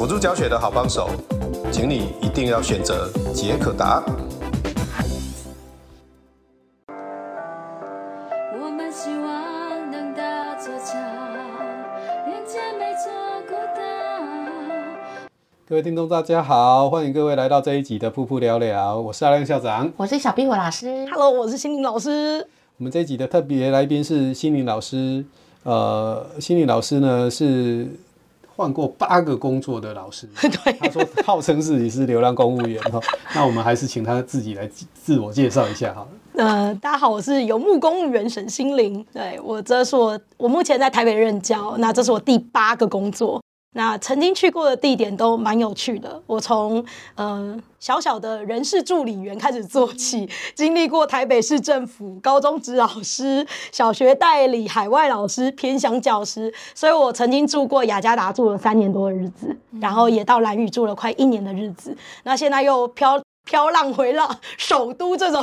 辅助教学的好帮手，请你一定要选择杰可达。我们希望能搭座桥，连接每座孤岛。各位听众，大家好，欢迎各位来到这一集的噗噗聊聊，我是阿亮校长，我是小壁虎老师，Hello，我是心灵老师。我们这一集的特别来宾是心灵老师，呃，心灵老师呢是换过八个工作的老师，对，他说号称自己是流浪公务员哈，那我们还是请他自己来自我介绍一下好了。呃，大家好，我是游牧公务员沈心凌，对，我这是我我目前在台北任教，那这是我第八个工作。那曾经去过的地点都蛮有趣的，我从呃小小的人事助理员开始做起，经历过台北市政府高中职老师、小学代理、海外老师、偏乡教师，所以我曾经住过雅加达住了三年多的日子，然后也到兰屿住了快一年的日子，那现在又飘。飘浪回浪 首都，这种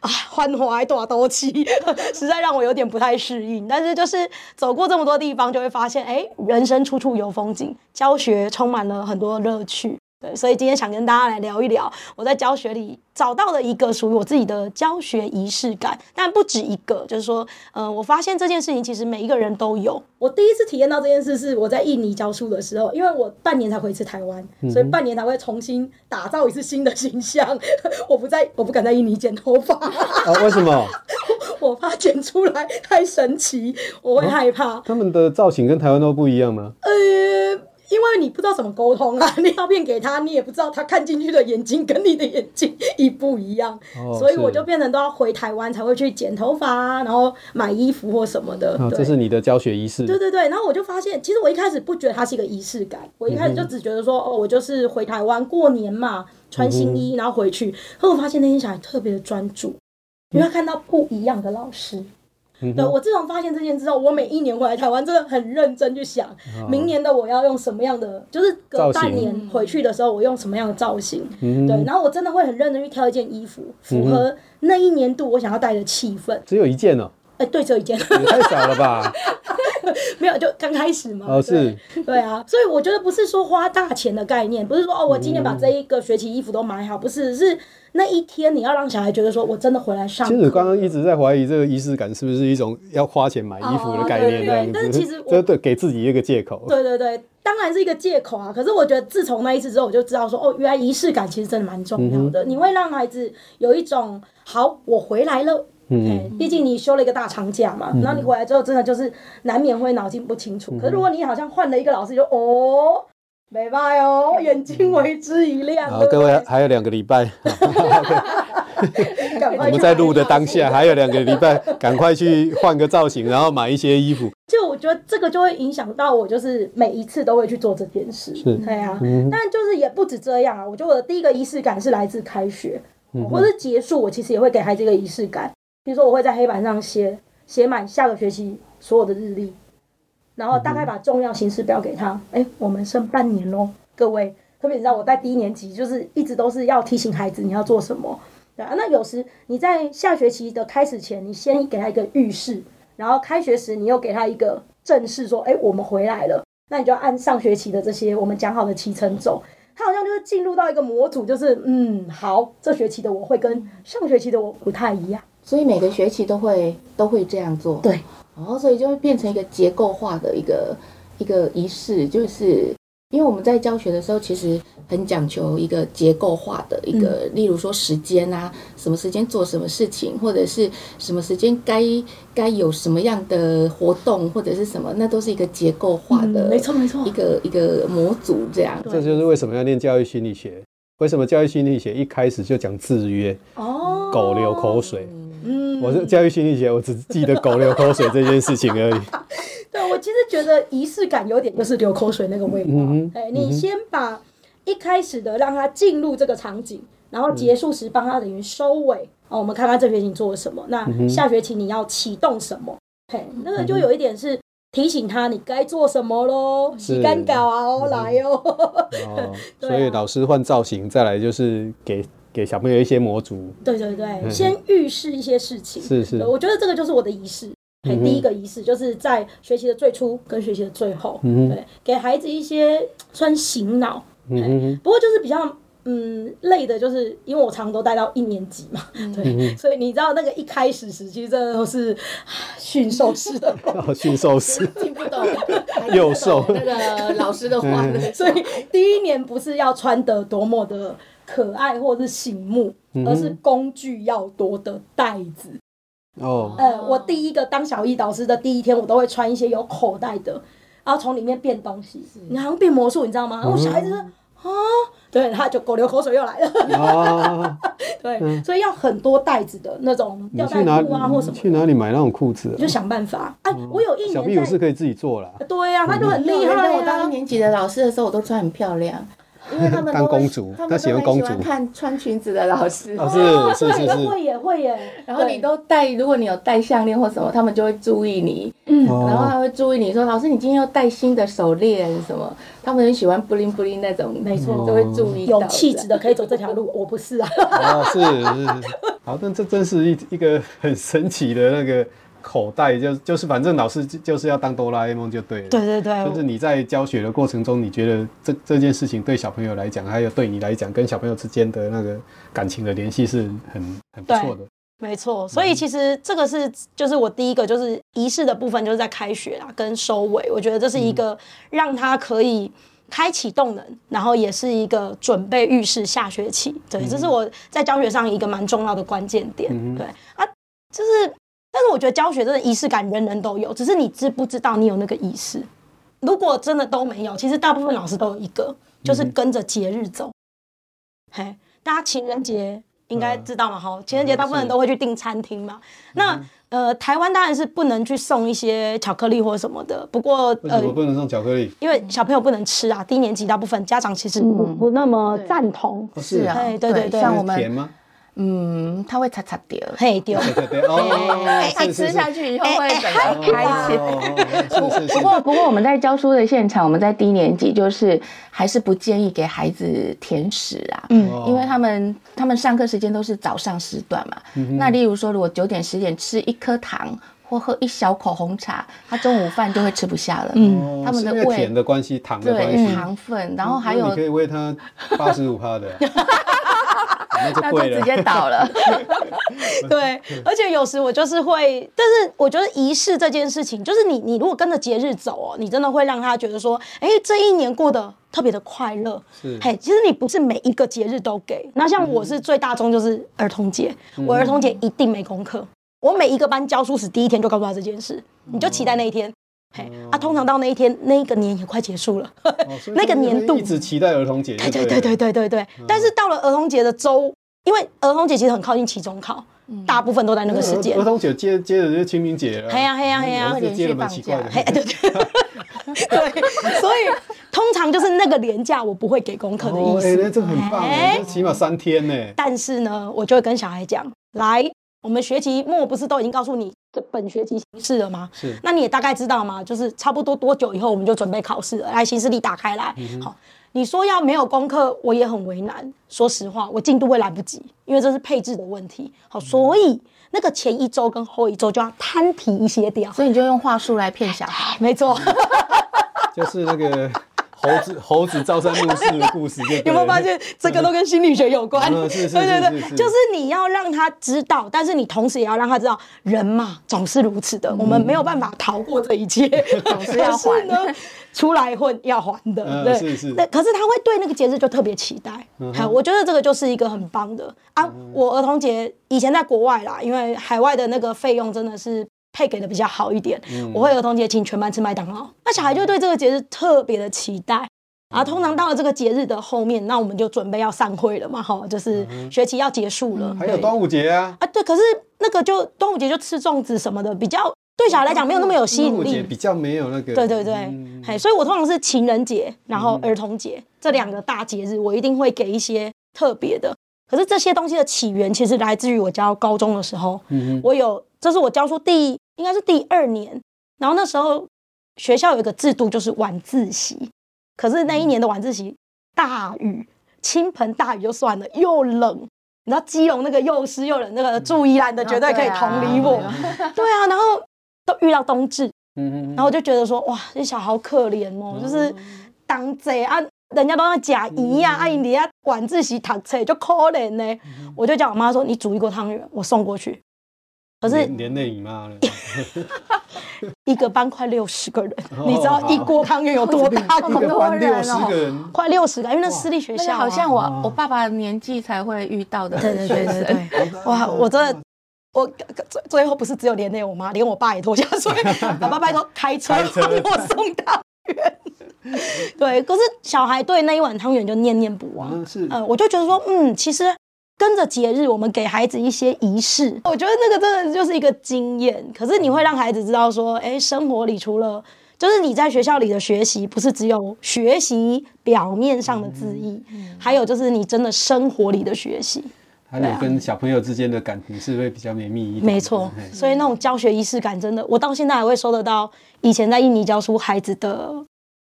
啊繁华大都市，实在让我有点不太适应。但是就是走过这么多地方，就会发现，哎，人生处处有风景，教学充满了很多乐趣。对，所以今天想跟大家来聊一聊我在教学里找到了一个属于我自己的教学仪式感，但不止一个，就是说，嗯、呃，我发现这件事情其实每一个人都有。我第一次体验到这件事是我在印尼教书的时候，因为我半年才回一次台湾，所以半年才会重新打造一次新的形象。我不在，我不敢在印尼剪头发。啊？为什么？我怕剪出来太神奇，我会害怕。啊、他们的造型跟台湾都不一样吗？呃。因为你不知道怎么沟通啊，你照片给他，你也不知道他看进去的眼睛跟你的眼睛一不一样，哦、所以我就变成都要回台湾才会去剪头发啊，然后买衣服或什么的。哦、这是你的教学仪式。对对对，然后我就发现，其实我一开始不觉得它是一个仪式感，我一开始就只觉得说，嗯、哦，我就是回台湾过年嘛，穿新衣然后回去。可我发现那些小孩特别的专注，因为他看到不一样的老师。对，我自从发现这件之后，我每一年回来台湾，真的很认真去想，明年的我要用什么样的，就是隔半年回去的时候，我用什么样的造型。对，然后我真的会很认真去挑一件衣服，符合那一年度我想要带的气氛。只有一件哦？哎，对，只有一件。也太少了吧？没有，就刚开始嘛。哦，是。对啊，所以我觉得不是说花大钱的概念，不是说哦，我今天把这一个学期衣服都买好，不是，是。那一天你要让小孩觉得说，我真的回来上。其实刚刚一直在怀疑这个仪式感是不是一种要花钱买衣服的概念这样子，但是其实 这对给自己一个借口。对对对，当然是一个借口啊。可是我觉得自从那一次之后，我就知道说，哦，原来仪式感其实真的蛮重要的。嗯、你会让孩子有一种好，我回来了。嗯，毕竟你休了一个大长假嘛，然后你回来之后，真的就是难免会脑筋不清楚。嗯、可是如果你好像换了一个老师，就哦。没办哦，眼睛为之一亮。好，各位还有两个礼拜，我们在录的当下还有两个礼拜，赶快去换个造型，然后买一些衣服。就我觉得这个就会影响到我，就是每一次都会去做这件事。是，对啊。嗯、但就是也不止这样啊，我觉得我的第一个仪式感是来自开学，嗯、或是结束，我其实也会给孩子一个仪式感。比如说，我会在黑板上写写满下个学期所有的日历。然后大概把重要行事表给他，哎，我们剩半年喽，各位，特别你知道我在低年级，就是一直都是要提醒孩子你要做什么，对啊，那有时你在下学期的开始前，你先给他一个预示，然后开学时你又给他一个正式说，哎，我们回来了，那你就按上学期的这些我们讲好的期程走，他好像就是进入到一个模组，就是嗯，好，这学期的我会跟上学期的我不太一样，所以每个学期都会都会这样做，对。然后，所以就会变成一个结构化的一个一个仪式，就是。因为我们在教学的时候，其实很讲求一个结构化的一个，嗯、例如说时间啊，什么时间做什么事情，或者是什么时间该该有什么样的活动，或者是什么，那都是一个结构化的，没错没错，一个一个模组这样。这就是为什么要念教育心理学？为什么教育心理学一开始就讲制约？哦，狗流口水。嗯，我是教育心理学，我只记得狗流口水这件事情而已。对，我其实觉得仪式感有点就是流口水那个味道。嗯哎，你先把一开始的让他进入这个场景，然后结束时帮他等于收尾。嗯、哦，我们看看这学期做了什么，那下学期你要启动什么？嘿，那个就有一点是提醒他你该做什么喽，洗干稿啊，哦，来哦。哦，所以老师换造型，再来就是给给小朋友一些模组。对对对，先预示一些事情。是是，我觉得这个就是我的仪式。第一个仪式就是在学习的最初跟学习的最后，嗯、对，给孩子一些穿醒脑。嗯，不过就是比较嗯累的，就是因为我常常都带到一年级嘛，对，嗯、所以你知道那个一开始时期真的都是驯兽师的，驯兽师听不懂。幼兽那个老师的话，所以第一年不是要穿的多么的可爱或是醒目，而是工具要多的袋子。哦，呃，我第一个当小艺导师的第一天，我都会穿一些有口袋的，然后从里面变东西，你好像变魔术，你知道吗？然后小孩子说啊，对，他就狗流口水又来了，对，所以要很多袋子的那种吊带裤啊，或什么。去哪里买那种裤子？就想办法。哎，我有一年小屁股是可以自己做了。对呀，他就很厉害。我当一年级的老师的时候，我都穿很漂亮。因为他们当公主，他喜欢公主，看穿裙子的老师，老师是是是，会耶会耶。然后你都戴，如果你有戴项链或什么，他们就会注意你。嗯，然后他会注意你说，老师你今天要戴新的手链什么？他们很喜欢布灵布灵那种，没错，都会注意。有气质的可以走这条路，我不是啊。哦，是是，好，但这真是一一个很神奇的那个。口袋就就是反正老师就是要当哆啦 A 梦就对了。对对对。就是你在教学的过程中，你觉得这这件事情对小朋友来讲，还有对你来讲，跟小朋友之间的那个感情的联系是很很不错的。没错，所以其实这个是就是我第一个就是仪式的部分，就是在开学啊跟收尾，我觉得这是一个让他可以开启动能，然后也是一个准备预示下学期。对，这是我在教学上一个蛮重要的关键点。对啊，就是。但是我觉得教学真的仪式感，人人都有，只是你知不知道你有那个仪式。如果真的都没有，其实大部分老师都有一个，就是跟着节日走。嘿，大家情人节应该知道嘛？哈，情人节大部分人都会去订餐厅嘛。那呃，台湾当然是不能去送一些巧克力或什么的。不过呃，为什么不能送巧克力？因为小朋友不能吃啊。低年级大部分家长其实不不那么赞同。是啊，对对对，像我们。嗯，他会擦擦掉，嘿掉，他吃下去以后会很开心。不过，不过我们在教书的现场，我们在低年级就是还是不建议给孩子甜食啊，嗯，因为他们他们上课时间都是早上时段嘛。那例如说，如果九点十点吃一颗糖或喝一小口红茶，他中午饭就会吃不下了。嗯，他们的胃甜的关系，糖的关系，糖分，然后还有你可以喂他八十五趴的。那就直接倒了。对，而且有时我就是会，但是我觉得仪式这件事情，就是你你如果跟着节日走哦，你真的会让他觉得说，哎，这一年过得特别的快乐。是，嘿，其实你不是每一个节日都给。那像我是最大宗就是儿童节，我儿童节一定没功课。我每一个班教书时第一天就告诉他这件事，你就期待那一天。嘿，啊，通常到那一天，那一个年也快结束了，那个年度一直期待儿童节。对对对对对对对。但是到了儿童节的周，因为儿童节其实很靠近期中考，大部分都在那个时间。儿童节接接着就清明节了。嘿呀嘿呀嘿呀，接了蛮奇怪的。嘿，对对 对，所以通常就是那个年假我不会给功课的意思。哎，那这很棒，这起码三天呢。但是呢，我就会跟小孩讲，来。我们学期末不是都已经告诉你这本学期形式了吗？是，那你也大概知道吗？就是差不多多久以后我们就准备考试了。来，行事历打开来。好，你说要没有功课，我也很为难。说实话，我进度会来不及，因为这是配置的问题。好，所以那个前一周跟后一周就要摊提一些掉。所以你就用话术来骗小孩。没错，就是那个。猴子 猴子朝三暮四的故事，有没有发现这个都跟心理学有关？对对对，就是你要让他知道，但是你同时也要让他知道，人嘛总是如此的，我们没有办法逃过这一切，总是要还。出来混要还的，嗯、对，是是。那可是他会对那个节日就特别期待，嗯、我觉得这个就是一个很棒的。啊。嗯、我儿童节以前在国外啦，因为海外的那个费用真的是配给的比较好一点，嗯、我会儿童节请全班吃麦当劳，那小孩就对这个节日特别的期待。啊，通常到了这个节日的后面，那我们就准备要散会了嘛，哈，就是学期要结束了。还有端午节啊！啊，对，可是那个就端午节就吃粽子什么的，比较对小孩来讲没有那么有吸引力。比较没有那个。对对对，嘿，所以我通常是情人节，然后儿童节这两个大节日，我一定会给一些特别的。可是这些东西的起源其实来自于我教高中的时候，嗯我有，这是我教书第应该是第二年，然后那时候学校有一个制度，就是晚自习。可是那一年的晚自习，大雨，倾盆大雨就算了，又冷，你知道基隆那个又湿又冷，那个住宜兰的绝对可以同理我。对啊，然后都遇到冬至，嗯然后我就觉得说，哇，这小孩好可怜哦，就是当贼啊，人家都要假姨呀，阿姨你要晚自习躺车就可怜呢。我就叫我妈说，你煮一锅汤圆，我送过去。可是连累你妈了。一个班快六十个人，你知道一锅汤圆有多大？一个班六十个人，快六十个，因为那私立学校，好像我我爸爸年纪才会遇到的。对对对对对，哇！我真的，我最最后不是只有连累我妈，连我爸也拖下水，爸爸拜托开车帮我送汤圆。对，可是小孩对那一碗汤圆就念念不忘。是，嗯，我就觉得说，嗯，其实。跟着节日，我们给孩子一些仪式，我觉得那个真的就是一个经验。可是你会让孩子知道说，哎，生活里除了就是你在学校里的学习，不是只有学习表面上的字义，嗯、还有就是你真的生活里的学习，还有跟小朋友之间的感情是会比较绵密一点。没错，所以那种教学仪式感，真的，我到现在还会收得到以前在印尼教书孩子的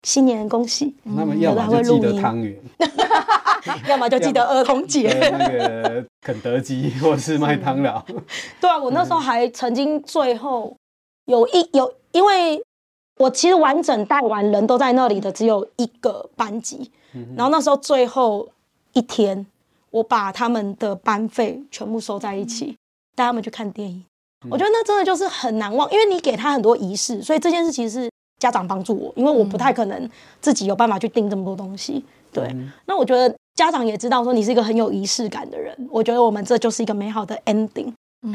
新年恭喜。那么要么就记得汤圆。要么就记得儿童节，那个肯德基 或是麦当劳。对啊，我那时候还曾经最后有一有，因为我其实完整带完人都在那里的只有一个班级，然后那时候最后一天，我把他们的班费全部收在一起，带他们去看电影。我觉得那真的就是很难忘，因为你给他很多仪式，所以这件事其实是家长帮助我，因为我不太可能自己有办法去订这么多东西。对，那我觉得。家长也知道说你是一个很有仪式感的人，我觉得我们这就是一个美好的 ending。嗯，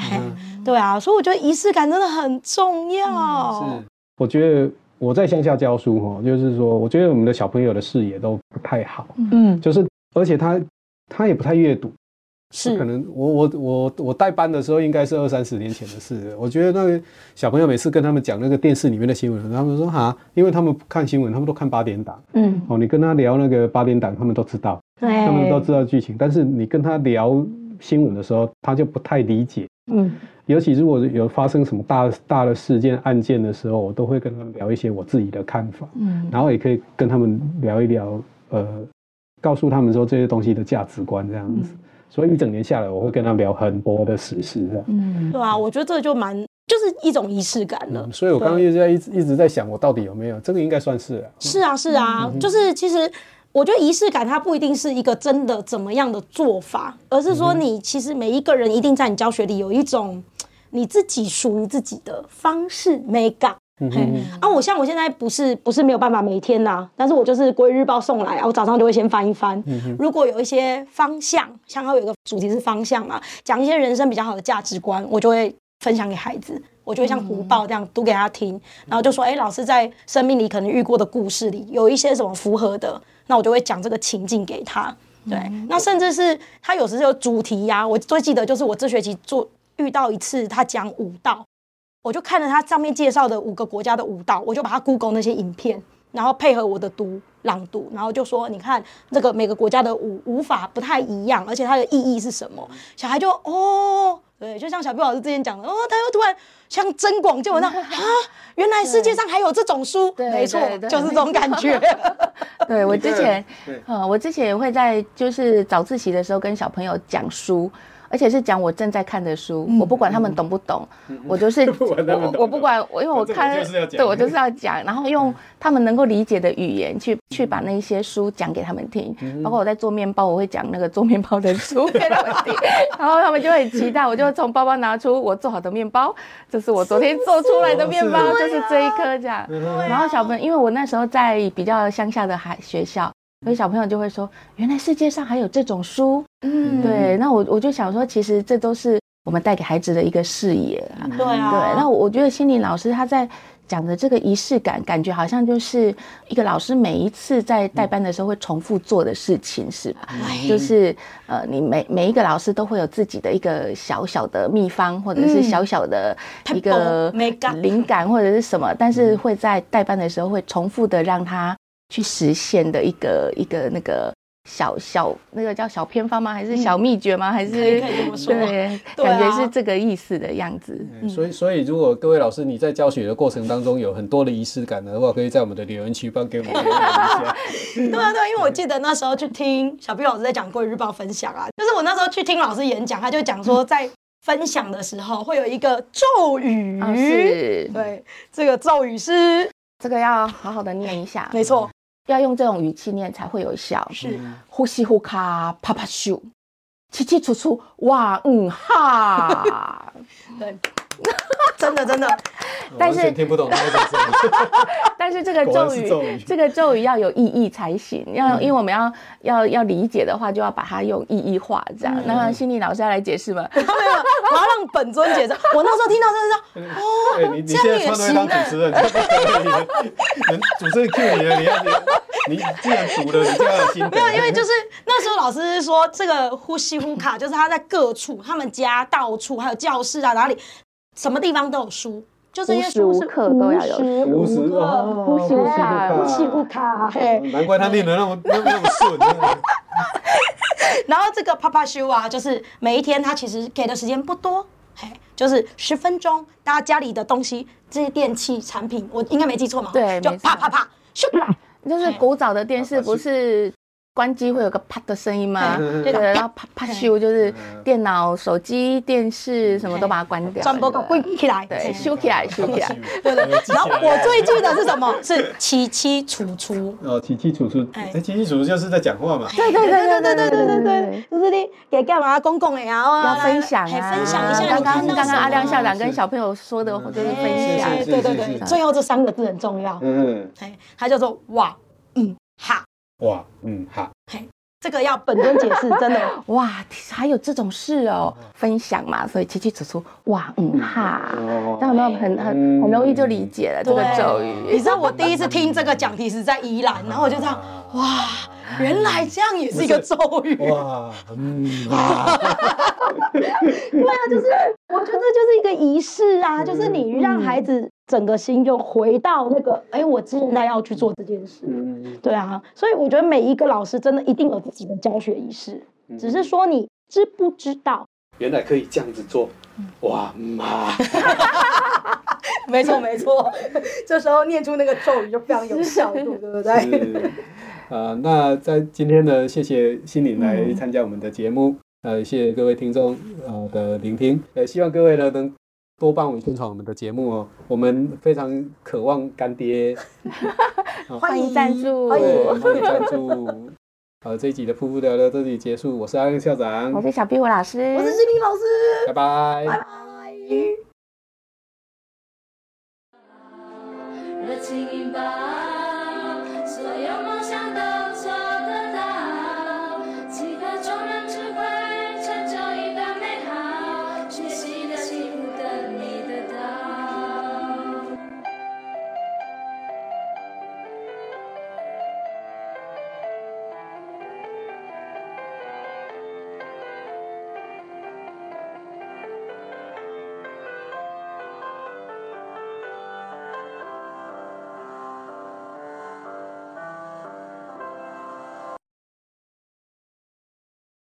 对啊，所以我觉得仪式感真的很重要。嗯、是，我觉得我在乡下教书哈，就是说，我觉得我们的小朋友的视野都不太好。嗯，就是而且他他也不太阅读。是，可能我我我我带班的时候，应该是二三十年前的事。我觉得那个小朋友每次跟他们讲那个电视里面的新闻，他们说哈，因为他们看新闻，他们都看八点档。嗯，哦，你跟他聊那个八点档，他们都知道，对他们都知道剧情。但是你跟他聊新闻的时候，他就不太理解。嗯，尤其如果有发生什么大大的事件案件的时候，我都会跟他们聊一些我自己的看法。嗯，然后也可以跟他们聊一聊，呃，告诉他们说这些东西的价值观这样子。嗯所以一整年下来，我会跟他聊很多的时事，嗯，对啊，我觉得这就蛮就是一种仪式感了。嗯、所以我刚刚一直在一直一直在想，我到底有没有这个？应该算是啊。是啊，是啊，嗯、就是其实我觉得仪式感它不一定是一个真的怎么样的做法，而是说你其实每一个人一定在你教学里有一种你自己属于自己的方式美感。嗯哼啊，我像我现在不是不是没有办法每天呐、啊，但是我就是国语日报送来啊，我早上就会先翻一翻。如果有一些方向，像它有一个主题是方向嘛，讲一些人生比较好的价值观，我就会分享给孩子，我就会像读报这样读给他听，嗯、然后就说，哎、欸，老师在生命里可能遇过的故事里有一些什么符合的，那我就会讲这个情境给他。对，嗯、那甚至是他有时有主题呀、啊，我最记得就是我这学期做遇到一次他讲舞蹈。我就看了他上面介绍的五个国家的舞蹈，我就把它 Google 那些影片，然后配合我的读朗读，然后就说：你看这个每个国家的舞舞法不太一样，而且它的意义是什么？小孩就哦，对，就像小布老师之前讲的，哦，他又突然像增广见闻那啊，原来世界上还有这种书，对没错，就是这种感觉。对我之前，呃，我之前也会在就是早自习的时候跟小朋友讲书。而且是讲我正在看的书，我不管他们懂不懂，我就是我我不管我，因为我看对我就是要讲，然后用他们能够理解的语言去去把那些书讲给他们听，包括我在做面包，我会讲那个做面包的书 给他们听，然后他们就会很期待，我就从包包拿出我做好的面包，这是我昨天做出来的面包，就是这一颗这样，然后小朋友，因为我那时候在比较乡下的海学校。所以小朋友就会说，原来世界上还有这种书，嗯，对。那我我就想说，其实这都是我们带给孩子的一个视野啊。对啊。对。那我觉得心理老师他在讲的这个仪式感，感觉好像就是一个老师每一次在带班的时候会重复做的事情，是吧？嗯、就是呃，你每每一个老师都会有自己的一个小小的秘方，或者是小小的一个灵感或者是什么，但是会在带班的时候会重复的让他。去实现的一个一个那个小小那个叫小偏方吗？还是小秘诀吗？还是对，感觉是这个意思的样子。所以所以如果各位老师你在教学的过程当中有很多的仪式感的话，可以在我们的留言区帮给我们留言一下。对啊对啊，因为我记得那时候去听小 B 老师在讲《国语日报》分享啊，就是我那时候去听老师演讲，他就讲说 在分享的时候会有一个咒语，是，对，这个咒语是这个要好好的念一下，没错。要用这种语气念才会有效。是，呼吸呼卡啪啪咻，起起出出哇嗯哈。对，真 的真的。但是听不懂 但是这个咒语，这个咒语要有意义才行。要因为我们要要要理解的话，就要把它用意义化，这样。那心理老师要来解释吗？没有，我要让本尊解释。我那时候听到就是说，哦，你你现在穿的当主持人，人主持人 Q 你了，你要你你既然读了，你就要有心。没有，因为就是那时候老师是说，这个呼吸呼卡，就是他在各处，他们家到处，还有教室啊，哪里什么地方都有书。就是因为书是课都要有，无时无刻，呼吸呼卡，呼吸不卡，嘿，难怪他念的那么那么那么顺。然后这个啪啪咻啊，就是每一天他其实给的时间不多，嘿，就是十分钟，大家家里的东西，这些电器产品，我应该没记错嘛？对，就啪啪啪咻，就是古早的电视不是。关机会有个啪的声音吗？对的，然后啪啪咻，就是电脑、手机、电视什么都把它关掉，全部关起来，对，咻起来，修起来。对对。然后我最记得是什么？是七七楚楚。哦，七七楚楚。哎，七七楚楚就是在讲话嘛。对对对对对对对对对。就是你给干嘛公共的呀？要分享啊，分享一下。刚刚刚刚阿亮校长跟小朋友说的，就是分享。对对对，最后这三个字很重要。嗯。哎，他叫做哇，嗯，哈。哇，嗯，好，嘿，这个要本尊解释，真的。哇，还有这种事哦，分享嘛，所以清清楚楚，哇，嗯，哈，这样有没有很很很容易就理解了这个咒语？你知道我第一次听这个讲题是在宜兰，然后我就这样，哇，原来这样也是一个咒语，哇，嗯，对啊，就是我觉得这就是一个仪式啊，就是你让孩子。整个心就回到那个，哎，我现在要去做这件事，对啊，所以我觉得每一个老师真的一定有自己的教学仪式，只是说你知不知道，原来可以这样子做，哇妈，没错没错，这时候念出那个咒语就非常有效度，对不对？啊，那在今天呢，谢谢心灵来参加我们的节目，呃，谢谢各位听众呃的聆听，呃，希望各位呢能。多帮我们宣传我们的节目哦，我们非常渴望干爹，欢迎赞助，欢迎。欢迎赞助。好，这一集的噗噗聊聊这里结束，我是阿亮校长，我是小壁虎老师，我是志明老师，拜拜，拜拜。热情